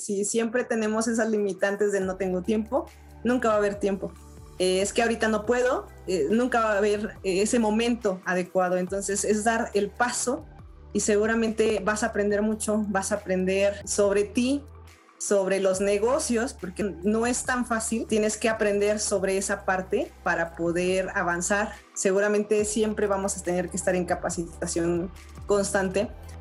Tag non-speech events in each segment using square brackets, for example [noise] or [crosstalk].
si siempre tenemos esas limitantes de no tengo tiempo, nunca va a haber tiempo. Eh, es que ahorita no puedo, eh, nunca va a haber eh, ese momento adecuado. Entonces es dar el paso y seguramente vas a aprender mucho, vas a aprender sobre ti, sobre los negocios, porque no es tan fácil. Tienes que aprender sobre esa parte para poder avanzar. Seguramente siempre vamos a tener que estar en capacitación constante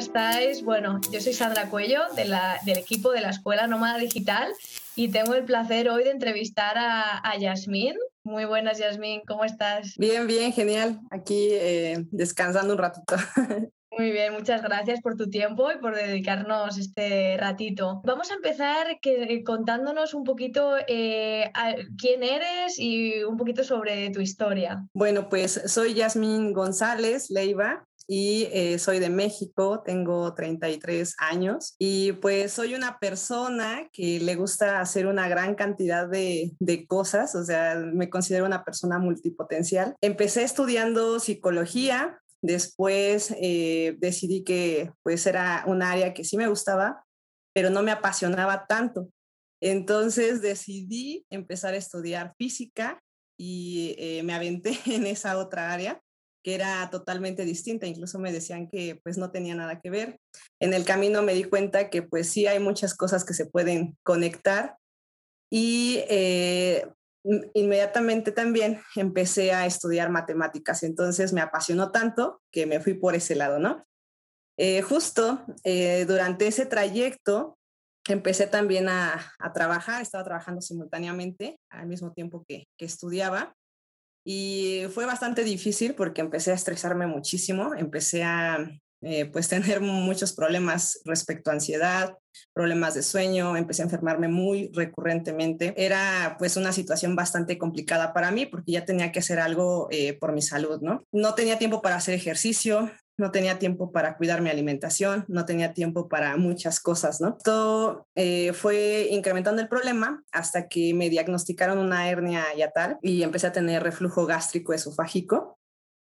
Estáis? Bueno, yo soy Sandra Cuello de la- del equipo de la Escuela Nómada Digital y tengo el placer hoy de entrevistar a, a Yasmín. Muy buenas, Yasmín, ¿cómo estás? Bien, bien, genial. Aquí eh, descansando un ratito. [laughs] Muy bien, muchas gracias por tu tiempo y por dedicarnos este ratito. Vamos a empezar que- contándonos un poquito eh, a- quién eres y un poquito sobre tu historia. Bueno, pues soy Yasmín González Leiva y eh, soy de México, tengo 33 años y pues soy una persona que le gusta hacer una gran cantidad de, de cosas, o sea, me considero una persona multipotencial. Empecé estudiando psicología, después eh, decidí que pues era un área que sí me gustaba, pero no me apasionaba tanto. Entonces decidí empezar a estudiar física y eh, me aventé [laughs] en esa otra área que era totalmente distinta, incluso me decían que pues no tenía nada que ver. En el camino me di cuenta que pues sí hay muchas cosas que se pueden conectar y eh, in- inmediatamente también empecé a estudiar matemáticas, entonces me apasionó tanto que me fui por ese lado, ¿no? Eh, justo eh, durante ese trayecto empecé también a, a trabajar, estaba trabajando simultáneamente al mismo tiempo que, que estudiaba y fue bastante difícil porque empecé a estresarme muchísimo, empecé a eh, pues [laughs] tener muchos problemas respecto a ansiedad, problemas de sueño, empecé a enfermarme muy recurrentemente. Era pues una situación bastante complicada para mí porque ya tenía que hacer algo eh, por mi salud, ¿no? No tenía tiempo para hacer ejercicio, no tenía tiempo para cuidar mi alimentación, no tenía tiempo para muchas cosas, ¿no? Todo eh, fue incrementando el problema hasta que me diagnosticaron una hernia yatal y empecé a tener reflujo gástrico esofágico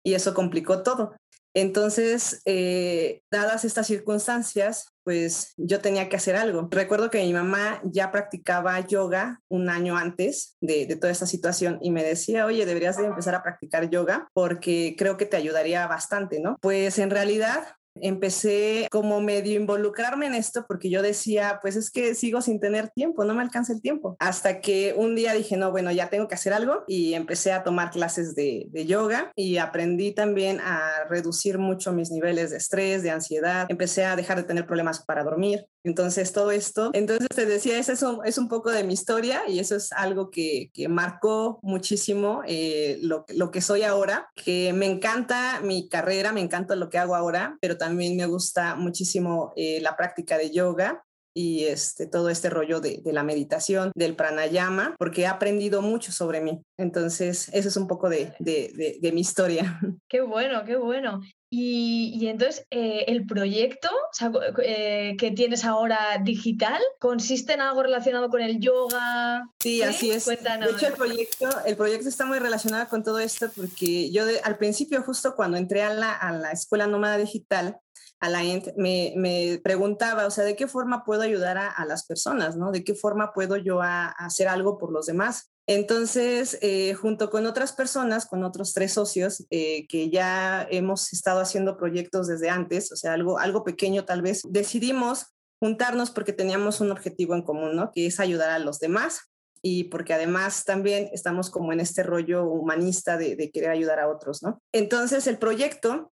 y eso complicó todo. Entonces, eh, dadas estas circunstancias, pues yo tenía que hacer algo. Recuerdo que mi mamá ya practicaba yoga un año antes de, de, toda esta situación y me decía, oye, deberías de empezar a practicar yoga porque creo que te ayudaría bastante, ¿no? Pues en realidad empecé como medio involucrarme en esto porque yo decía, pues es que sigo sin tener tiempo, no me alcanza el tiempo. Hasta que un día dije, no, bueno, ya tengo que hacer algo y empecé a tomar clases de, de yoga y aprendí también a reducir mucho mis niveles de estrés, de ansiedad. Empecé a dejar de tener problemas para dormir. Entonces, todo esto. Entonces, te decía, ese es un, poco de mi historia y eso es algo que, que marcó muchísimo eh, lo, que soy ahora, que me encanta mi carrera, me encanta lo que hago ahora, pero también me gusta muchísimo eh, la práctica de yoga y este, todo este rollo de, la meditación, del pranayama, porque he aprendido mucho sobre mí. Entonces, eso es un poco de mi historia. Qué bueno, qué bueno. Y, y entonces, eh, ¿el proyecto o sea, eh, que tienes ahora digital consiste en algo relacionado con el yoga? Sí, ¿Sí? así es. Cuéntanos. De hecho, el proyecto, el proyecto está muy relacionado con todo esto porque yo de, al principio, justo cuando entré a la, a la Escuela Nómada Digital, a la ENT, me, me, preguntaba, o sea, ¿de qué forma puedo ayudar a, a las personas, no? ¿De qué forma puedo yo a, a hacer algo por los demás? Entonces, eh, junto con otras personas, con otros tres socios eh, que ya hemos estado haciendo proyectos desde antes, o sea, algo, algo pequeño tal vez, decidimos juntarnos porque teníamos un objetivo en común, ¿no? Que es ayudar a los demás y porque además también estamos como en este rollo humanista de, de querer ayudar a otros, ¿no? Entonces, el proyecto,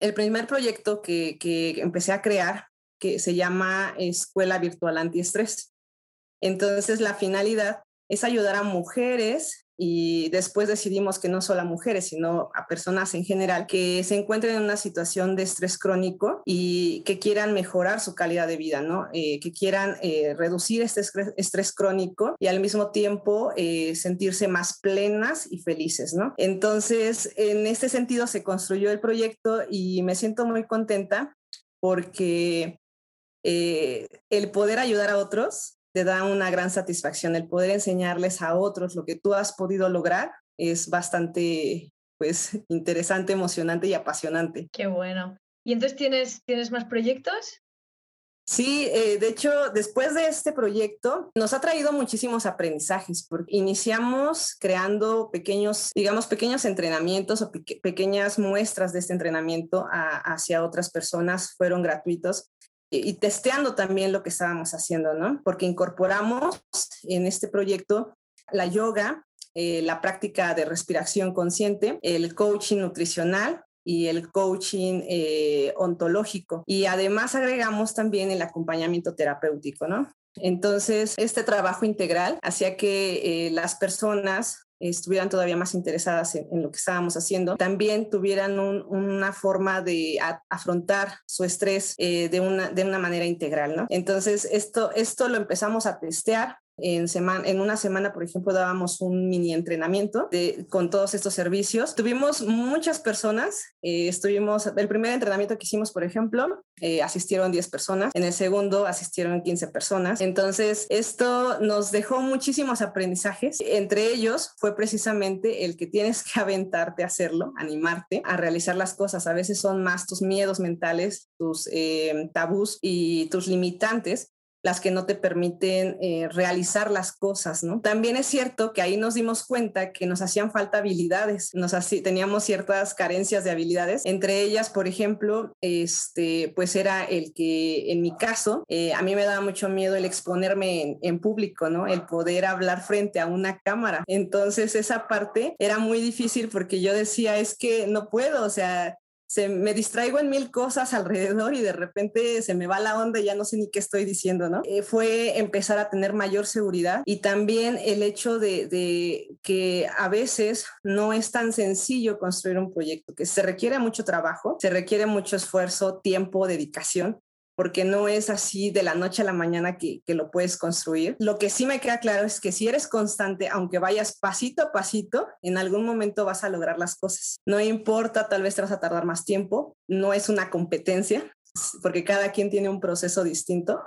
el primer proyecto que, que empecé a crear, que se llama Escuela Virtual Antiestrés. Entonces, la finalidad es ayudar a mujeres y después decidimos que no solo a mujeres, sino a personas en general que se encuentren en una situación de estrés crónico y que quieran mejorar su calidad de vida, ¿no? Eh, que quieran eh, reducir este estrés, crónico y al mismo tiempo eh, sentirse más plenas y felices, ¿no? Entonces, en este sentido se construyó el proyecto y me siento muy contenta porque el poder ayudar a otros te da una gran satisfacción. El poder enseñarles a otros lo que tú has podido lograr es bastante pues interesante, emocionante y apasionante. Qué bueno. ¿Y entonces tienes, tienes más proyectos? Sí, eh, de hecho, después de este proyecto nos ha traído muchísimos aprendizajes porque iniciamos creando pequeños, digamos, pequeños entrenamientos o pequeñas muestras de este entrenamiento hacia otras personas, fueron gratuitos y testeando también lo que estábamos haciendo, ¿no? Porque incorporamos en este proyecto la yoga, eh, la práctica de respiración consciente, el coaching nutricional y el coaching eh, ontológico. Y además agregamos también el acompañamiento terapéutico, ¿no? Entonces, este trabajo integral hacía que eh, las personas estuvieran todavía más interesadas en, lo que estábamos haciendo, también tuvieran una forma de afrontar su estrés eh, de, una, de una manera integral, ¿no? Entonces, esto, esto lo empezamos a testear en, una semana, por ejemplo, dábamos un mini entrenamiento de, con todos estos servicios. Tuvimos muchas personas. Eh, estuvimos, el primer entrenamiento que hicimos, por ejemplo, eh, asistieron 10 personas. En el segundo asistieron 15 personas. Entonces, esto nos dejó muchísimos aprendizajes. Entre ellos fue precisamente el que tienes que [laughs] aventarte a hacerlo, animarte a realizar las cosas. A veces son más tus miedos mentales, tus eh, tabús y tus limitantes las que no te permiten eh, realizar las cosas, ¿no? También es cierto que ahí nos dimos cuenta que nos hacían falta habilidades, nos teníamos ciertas carencias de habilidades, entre ellas, por ejemplo, este, pues era el que en mi caso, eh, a mí me daba mucho miedo el exponerme en, en público, ¿no? El poder hablar frente a una cámara. Entonces esa parte era muy difícil porque yo decía, es que no puedo, o sea, se, me distraigo en mil cosas alrededor y de repente se me va la onda y ya no sé ni qué estoy diciendo, ¿no? Eh, fue empezar a tener mayor seguridad y también el hecho de, de, que a veces no es tan sencillo construir un proyecto, que se requiere mucho trabajo, se requiere mucho esfuerzo, tiempo, dedicación porque no es así de la noche a la mañana que, lo puedes construir. Lo que sí me queda claro es que si eres constante, aunque vayas pasito a pasito, en algún momento vas a lograr las cosas. No importa, tal vez te vas a tardar más tiempo, no es una competencia, porque cada quien tiene un proceso distinto,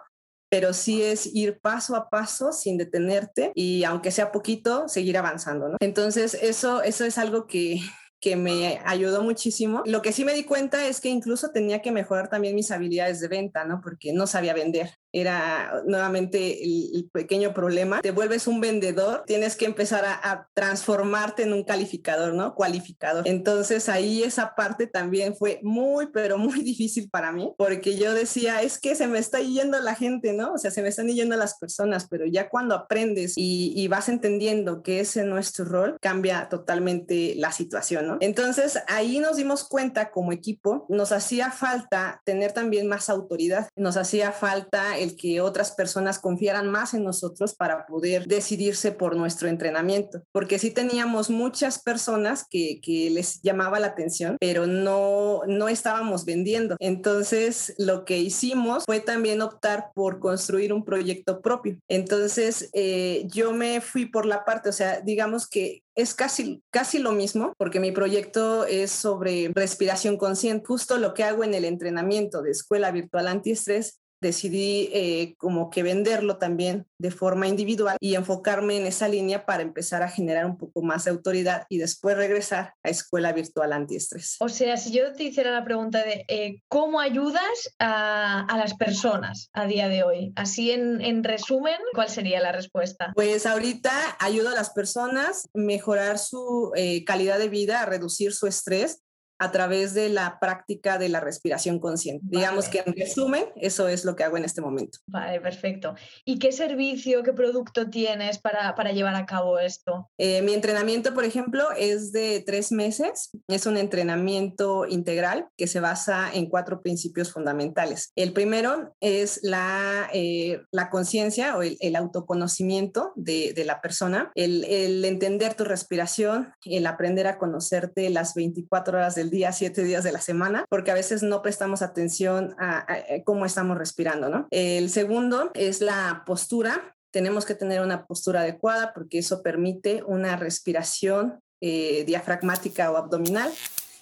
pero sí es ir paso a paso sin detenerte y aunque sea poquito, seguir avanzando. Entonces, eso, eso es algo que, que me ayudó muchísimo. Lo que sí me di cuenta es que incluso tenía que mejorar también mis habilidades de venta, ¿no? Porque no sabía vender era nuevamente el, pequeño problema. Te vuelves un vendedor, tienes que empezar a, transformarte en un calificador, ¿no? Cualificador. Entonces ahí esa parte también fue muy, pero muy [laughs] difícil para mí, porque yo decía, es que se me está yendo la gente, ¿no? O sea, se me están yendo las personas, pero ya cuando aprendes y, vas entendiendo que ese no es tu rol, cambia totalmente la situación, ¿no? Entonces ahí nos dimos cuenta como equipo, nos hacía falta tener también más autoridad, nos hacía falta el que otras personas confiaran más en nosotros para poder decidirse por nuestro entrenamiento, porque sí teníamos muchas personas que, que les llamaba la atención, pero no, no estábamos vendiendo. Entonces, lo que hicimos fue también optar por construir un proyecto propio. Entonces, eh, yo me fui por la parte, o sea, digamos que es casi, casi lo mismo, porque mi proyecto es sobre respiración consciente. Justo lo que hago en el entrenamiento de escuela virtual antiestrés decidí eh, como que venderlo también de forma individual y enfocarme en esa línea para empezar a generar un poco más de autoridad y después regresar a escuela virtual antiestrés. O sea, si yo te hiciera la pregunta de eh, cómo ayudas a, las personas a día de hoy, así en, en, resumen, ¿cuál sería la respuesta? Pues ahorita ayudo a las personas a mejorar su eh, calidad de vida, a reducir su estrés a través de la práctica de la respiración consciente. Digamos que en resumen, eso es lo que hago en este momento. Vale, perfecto. ¿Y qué servicio, qué producto tienes para, para llevar a cabo esto? Eh, mi entrenamiento, por ejemplo, es de tres meses. Es un entrenamiento integral que se basa en cuatro principios fundamentales. El primero es la, eh, la conciencia o el, el autoconocimiento de, de, la persona, el, el entender tu respiración, el aprender a conocerte las 24 horas del día, siete días de la semana, porque a veces no prestamos atención a, cómo estamos respirando, ¿no? El segundo es la postura. Tenemos que tener una postura adecuada porque eso permite una respiración eh, diafragmática o abdominal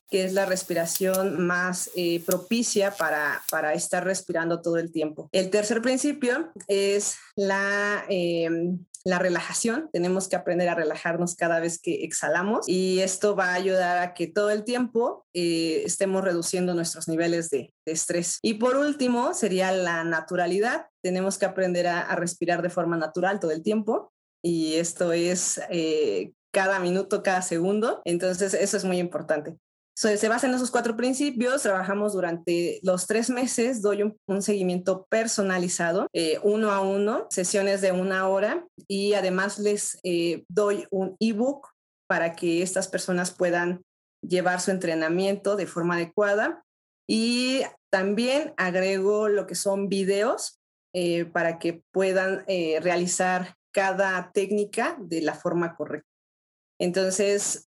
que es la respiración más eh, propicia para, para, estar respirando todo el tiempo. El tercer principio es la em, la relajación. Tenemos que aprender a relajarnos cada vez que exhalamos y esto va a ayudar a que todo el tiempo eh, estemos reduciendo nuestros niveles de, estrés. Y por último, sería la naturalidad. Tenemos que aprender a, respirar de forma natural todo el tiempo y esto es eh, cada minuto, cada segundo. Entonces, eso es muy importante se basa en esos cuatro principios, trabajamos durante los tres meses, doy un, seguimiento personalizado, eh, uno a uno, sesiones de una hora y además les eh, doy un ebook para que estas personas puedan llevar su entrenamiento de forma adecuada y también agrego lo que son videos eh, para que puedan realizar cada técnica de la forma correcta. Entonces,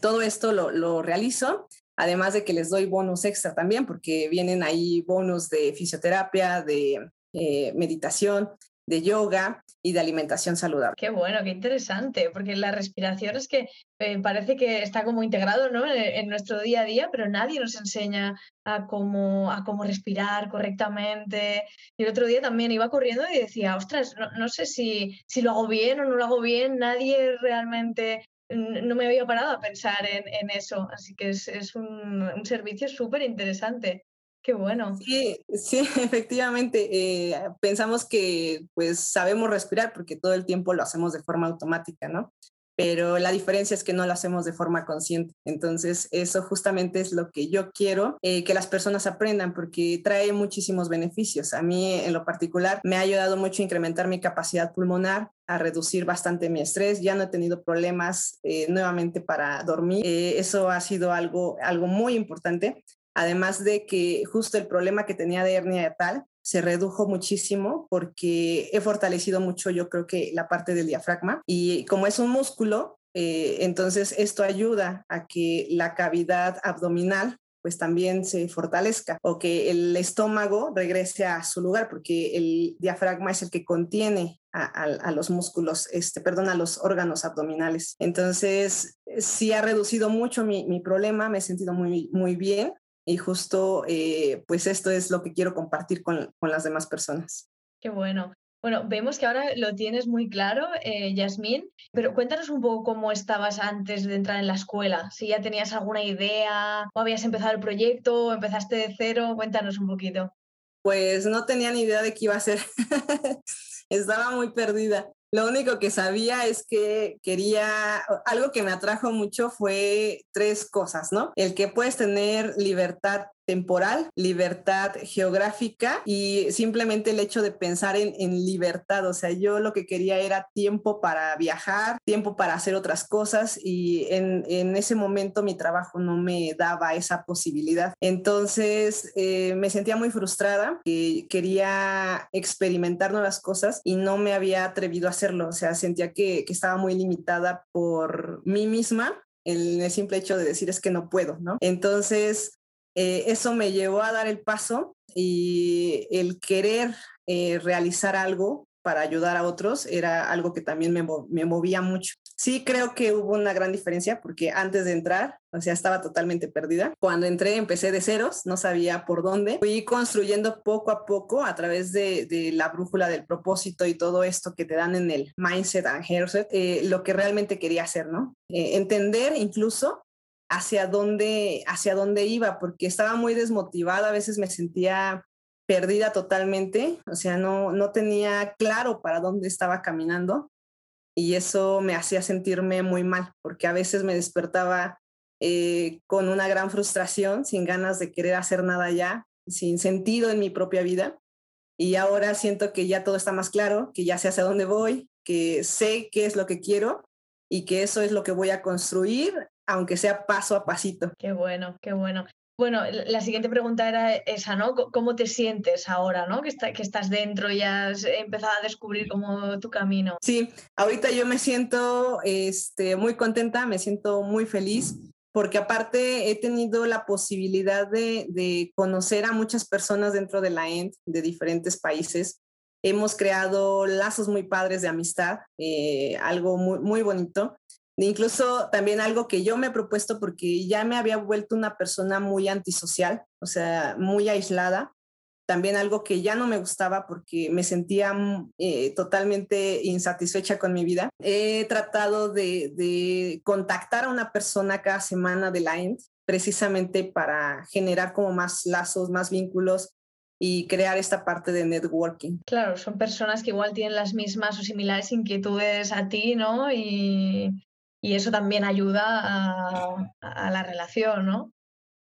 todo esto lo, realizo, además de que les doy bonus extra también, porque vienen ahí bonus de fisioterapia, de eh, meditación, de yoga y de alimentación saludable. Qué bueno, qué interesante, porque la respiración es que eh, parece que está como integrado ¿no? en, nuestro día a día, pero nadie nos enseña a cómo, a cómo respirar correctamente. Y el otro día también iba corriendo y decía, ostras, no, sé si, si lo hago bien o no lo hago bien, nadie realmente no me había parado a pensar en, eso, así que es, un, servicio súper interesante. Qué bueno. Sí, sí, [laughs] efectivamente. Eh, pensamos que pues sabemos respirar porque todo el tiempo lo hacemos de forma automática, ¿no? Pero la diferencia es que no lo hacemos de forma consciente. Entonces, eso justamente es lo que yo quiero eh, que las personas aprendan porque trae muchísimos beneficios. A mí, en lo particular, me ha ayudado mucho a incrementar mi capacidad pulmonar, a reducir bastante mi estrés. Ya no he tenido problemas eh, nuevamente para dormir. Eh, eso ha sido algo, algo muy importante. Además de que justo el problema que tenía de hernia tal se redujo muchísimo porque he fortalecido mucho, yo creo que la parte del diafragma y como es un músculo, eh, entonces esto ayuda a que la cavidad abdominal pues también se fortalezca o que el estómago regrese a su lugar porque el diafragma es el que contiene a, los músculos, este, perdón, a los órganos abdominales. Entonces, sí ha reducido mucho mi, mi problema, me he sentido muy, muy bien y justo eh, pues esto es lo que quiero compartir con, con, las demás personas. Qué bueno. Bueno, vemos que ahora lo tienes muy claro, eh, Yasmín, pero cuéntanos un poco cómo estabas antes de entrar en la escuela, si ya tenías alguna idea o habías empezado el proyecto o empezaste de cero, cuéntanos un poquito. Pues no tenía ni idea de qué iba a ser, [laughs] estaba muy perdida. Lo único que sabía es que quería, algo que me atrajo mucho fue tres cosas, ¿no? El que puedes tener libertad temporal, libertad geográfica y simplemente el hecho de pensar en, libertad. O sea, yo lo que quería era tiempo para viajar, tiempo para hacer otras cosas y en, ese momento mi trabajo no me daba esa posibilidad. Entonces eh, me sentía muy frustrada, y quería experimentar nuevas cosas y no me había atrevido a hacerlo. O sea, sentía que, estaba muy limitada por mí misma el, el simple hecho de decir es que no puedo, ¿no? Entonces, eh, eso me llevó a dar el paso y el querer eh, realizar algo para ayudar a otros era algo que también me, me, movía mucho. Sí creo que hubo una gran diferencia porque antes de entrar, o sea, estaba totalmente perdida. Cuando entré empecé de ceros, no sabía por dónde. Fui construyendo poco a poco a través de, la brújula del propósito y todo esto que te dan en el Mindset and Hairset, eh, lo que realmente quería hacer, ¿no? entender incluso hacia dónde, hacia dónde iba, porque estaba muy desmotivada, a veces me sentía perdida totalmente, o sea, no, no tenía claro para dónde estaba caminando y eso me hacía sentirme muy mal, porque a veces me despertaba eh, con una gran frustración, sin ganas de querer hacer nada ya, sin sentido en mi propia vida. Y ahora siento que ya todo está más claro, que ya sé hacia dónde voy, que sé qué es lo que quiero y que eso es lo que voy a construir, aunque sea paso a pasito. Qué bueno, qué bueno. Bueno, la siguiente pregunta era esa, ¿no? ¿Cómo te sientes ahora, ¿no? Que, que estás dentro y has empezado a descubrir como tu camino. Sí, ahorita yo me siento este, muy contenta, me siento muy feliz porque aparte he tenido la posibilidad de, conocer a muchas personas dentro de la END de diferentes países. Hemos creado lazos muy padres de amistad, eh, algo muy, muy bonito. Incluso también algo que yo me he propuesto porque ya me había vuelto una persona muy antisocial, o sea, muy aislada. También algo que ya no me gustaba porque me sentía mm, eh, totalmente insatisfecha con mi vida. He tratado de, contactar a una persona cada semana de la precisamente para generar como más lazos, más vínculos y crear esta parte de networking. Claro, son personas que igual tienen las mismas o similares inquietudes a ti, ¿no? Y, y eso también ayuda a, la relación, ¿no?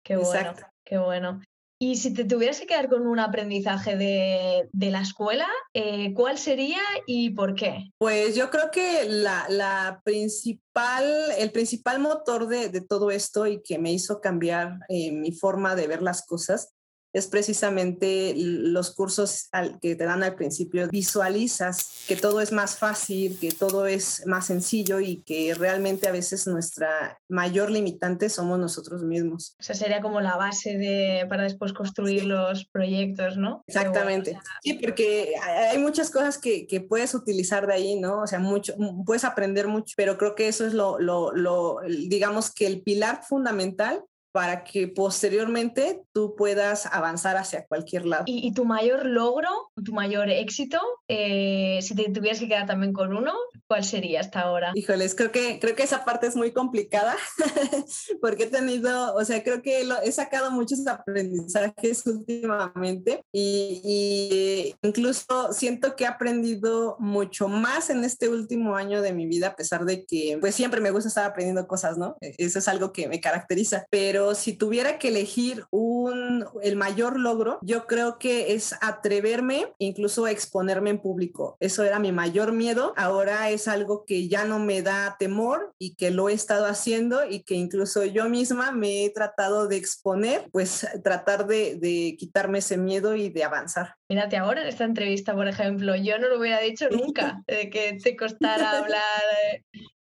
Qué bueno, qué bueno. Y si te tuvieras que quedar con un aprendizaje de, la escuela, eh, ¿cuál sería y por qué? Pues yo creo que la, principal, el principal motor de, todo esto y que me hizo cambiar eh, mi forma de ver las cosas es precisamente los cursos que te dan al principio. Visualizas que todo es más fácil, que todo es más sencillo y que realmente a veces nuestra mayor limitante somos nosotros mismos. O sea, sería como la base de, para después construir los proyectos, ¿no? Exactamente. Sí, porque hay muchas cosas que, que, puedes utilizar de ahí, ¿no? O sea, mucho, puedes aprender mucho, pero creo que eso es lo, lo, lo digamos que el pilar fundamental para que posteriormente tú puedas avanzar hacia cualquier lado. ¿Y, tu mayor logro, tu mayor éxito, eh, si te tuvieras que quedar también con uno, cuál sería hasta ahora? Híjoles, creo que, creo que esa parte es muy complicada [laughs] porque he tenido, o sea, creo que he sacado muchos aprendizajes últimamente y, y, incluso siento que he aprendido mucho más en este último año de mi vida, a pesar de que pues siempre me gusta estar aprendiendo cosas, ¿no? E, eso es algo que me caracteriza, pero si tuviera que elegir un, el mayor logro, yo creo que es atreverme incluso a exponerme en público. Eso era mi mayor miedo. Ahora es algo que ya no me da temor y que lo he estado haciendo y que incluso yo misma me he tratado de exponer, pues tratar de, de quitarme ese miedo y de avanzar. Mírate ahora en esta entrevista, por ejemplo, yo no lo hubiera dicho nunca, [laughs] de que te costara hablar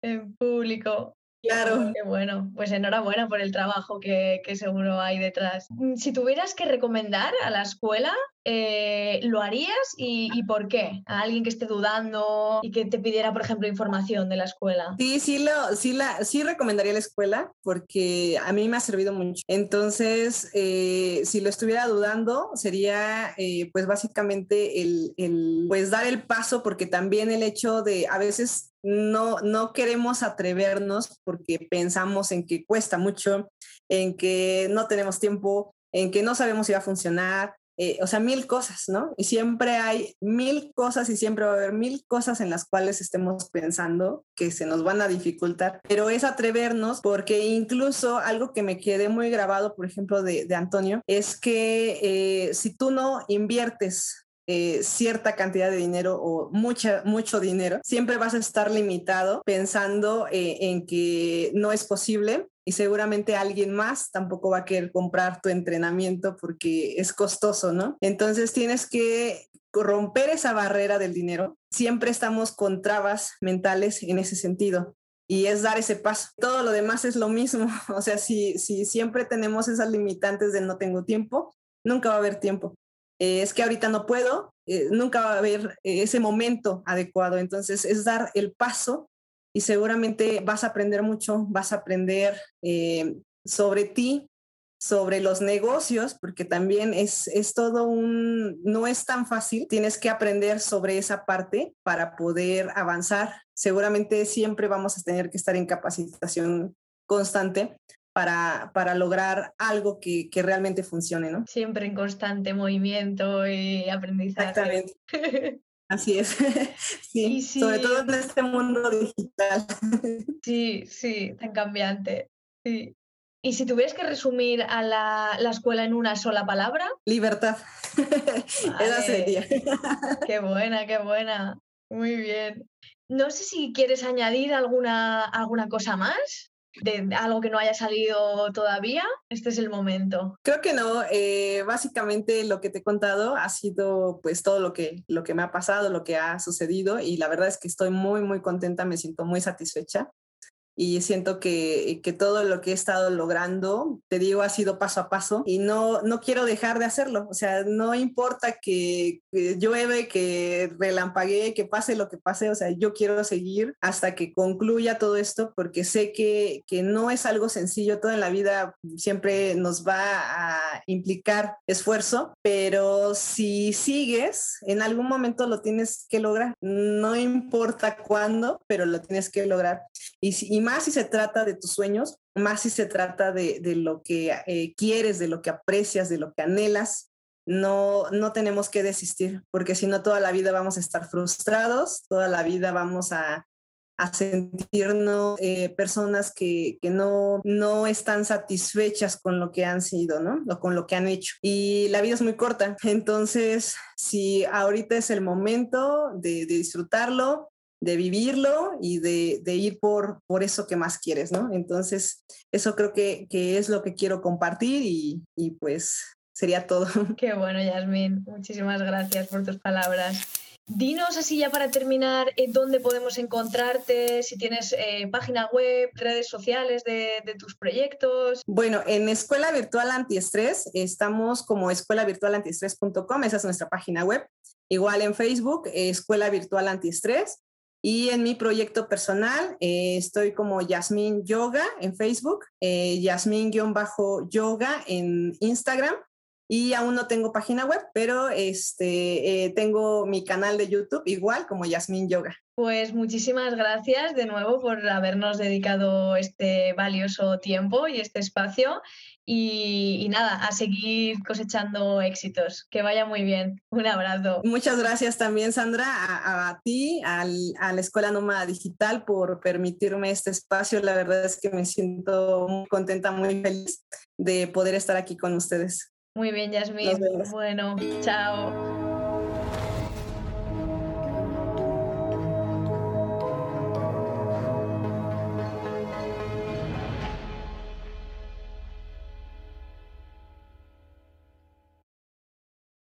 en público. Claro. Qué bueno, pues enhorabuena por el trabajo que, que, seguro hay detrás. Mm, si tuvieras que recomendar a la escuela, eh, ¿lo harías y, por qué? A alguien que esté dudando y que te pidiera, por ejemplo, información de la escuela. Sí, sí, lo, sí, la, sí recomendaría la escuela porque a mí me ha servido mucho. Entonces, eh, si lo estuviera dudando, sería eh, pues básicamente el, el, pues dar el paso porque también el hecho de a veces no, no queremos atrevernos porque pensamos en que cuesta mucho, en que no tenemos tiempo, en que no sabemos si va a funcionar, eh, o sea, mil cosas, ¿no? Y siempre hay mil cosas y siempre va a haber mil cosas en las cuales estemos pensando que se nos van a dificultar, pero es atrevernos porque incluso algo que me quedé muy grabado, por ejemplo, de, Antonio, es que eh, si tú no inviertes eh, cierta cantidad de dinero o mucha, mucho dinero, siempre vas a estar limitado pensando eh, en que no es posible y seguramente alguien más tampoco va a querer comprar tu entrenamiento porque es costoso, ¿no? Entonces tienes que romper esa barrera del dinero. Siempre estamos con trabas mentales en ese sentido y es dar ese paso. Todo lo demás es lo mismo. [laughs] O sea, si, si siempre tenemos esas limitantes de no tengo tiempo, nunca va a haber tiempo. Eh, es que ahorita no puedo, eh, nunca va a haber eh, ese momento adecuado. Entonces es dar el paso y seguramente vas a aprender mucho, vas a aprender sobre ti, sobre los negocios, porque también es, es todo un, no es tan fácil, tienes que aprender sobre esa parte para poder avanzar. Seguramente siempre vamos a tener que estar en capacitación constante para, para lograr algo que, que, realmente funcione, ¿no? Siempre en constante movimiento y aprendizaje. Exactamente. [laughs] Así es. [laughs] Sí, sí, sobre todo en este mundo digital. [laughs] Sí, sí, tan cambiante. Sí. Y si tuvieras que resumir a la, la escuela en una sola palabra. Libertad. [laughs] Esa sería. qué buena, qué buena. Muy bien. No sé si quieres añadir alguna, alguna cosa más de algo que no haya salido todavía, este es el momento. Creo que no, eh, básicamente lo que te he contado ha sido pues todo lo que, lo que me ha pasado, lo que ha sucedido y la verdad es que estoy muy, muy contenta, me siento muy satisfecha y siento que, que, todo lo que he estado logrando, te digo, ha sido paso a paso y no, no quiero dejar de hacerlo. O sea, no importa que, llueve, que relampaguee, que pase lo que pase, o sea, yo quiero seguir hasta que concluya todo esto porque sé que, que no es algo sencillo, todo en la vida siempre nos va a implicar esfuerzo, pero si sigues, en algún momento lo tienes que lograr, no importa cuándo, pero lo tienes que lograr. Y, si, más si se trata de tus sueños, más si se trata de, lo que eh, quieres, de lo que aprecias, de lo que anhelas, no, no tenemos que desistir, porque si no toda la vida vamos a estar frustrados, toda la vida vamos a, sentirnos eh, personas que, no, no están satisfechas con lo que han sido, ¿no? O con lo que han hecho. Y la vida es muy corta, entonces si ahorita es el momento de disfrutarlo, de vivirlo y de, ir por, por eso que más quieres, ¿no? Entonces, eso creo que, es lo que quiero compartir y, pues sería todo. [laughs] Qué bueno, Yasmin. Muchísimas gracias por tus palabras. Dinos así ya para terminar eh, dónde podemos encontrarte, si tienes eh, página web, redes sociales de, tus proyectos. Bueno, en Escuela Virtual Antiestrés estamos como escuelavirtualantiestrés.com, esa es nuestra página web. Igual en Facebook, Escuela Virtual Antiestrés. Y en mi proyecto personal eh, estoy como Yasmin Yoga en Facebook, eh, Yasmin-Yoga en Instagram y aún no tengo página web, pero este, eh, tengo mi canal de YouTube igual como Yasmin Yoga. Pues muchísimas gracias de nuevo por habernos dedicado este valioso tiempo y este espacio y, nada, a seguir cosechando éxitos. Que vaya muy bien. Un abrazo. Muchas gracias también, Sandra, a, ti, a la Escuela Nómada Digital por permitirme este espacio. La verdad es que me siento muy contenta, muy feliz de poder estar aquí con ustedes. Muy bien, Yasmin. Bueno, chao.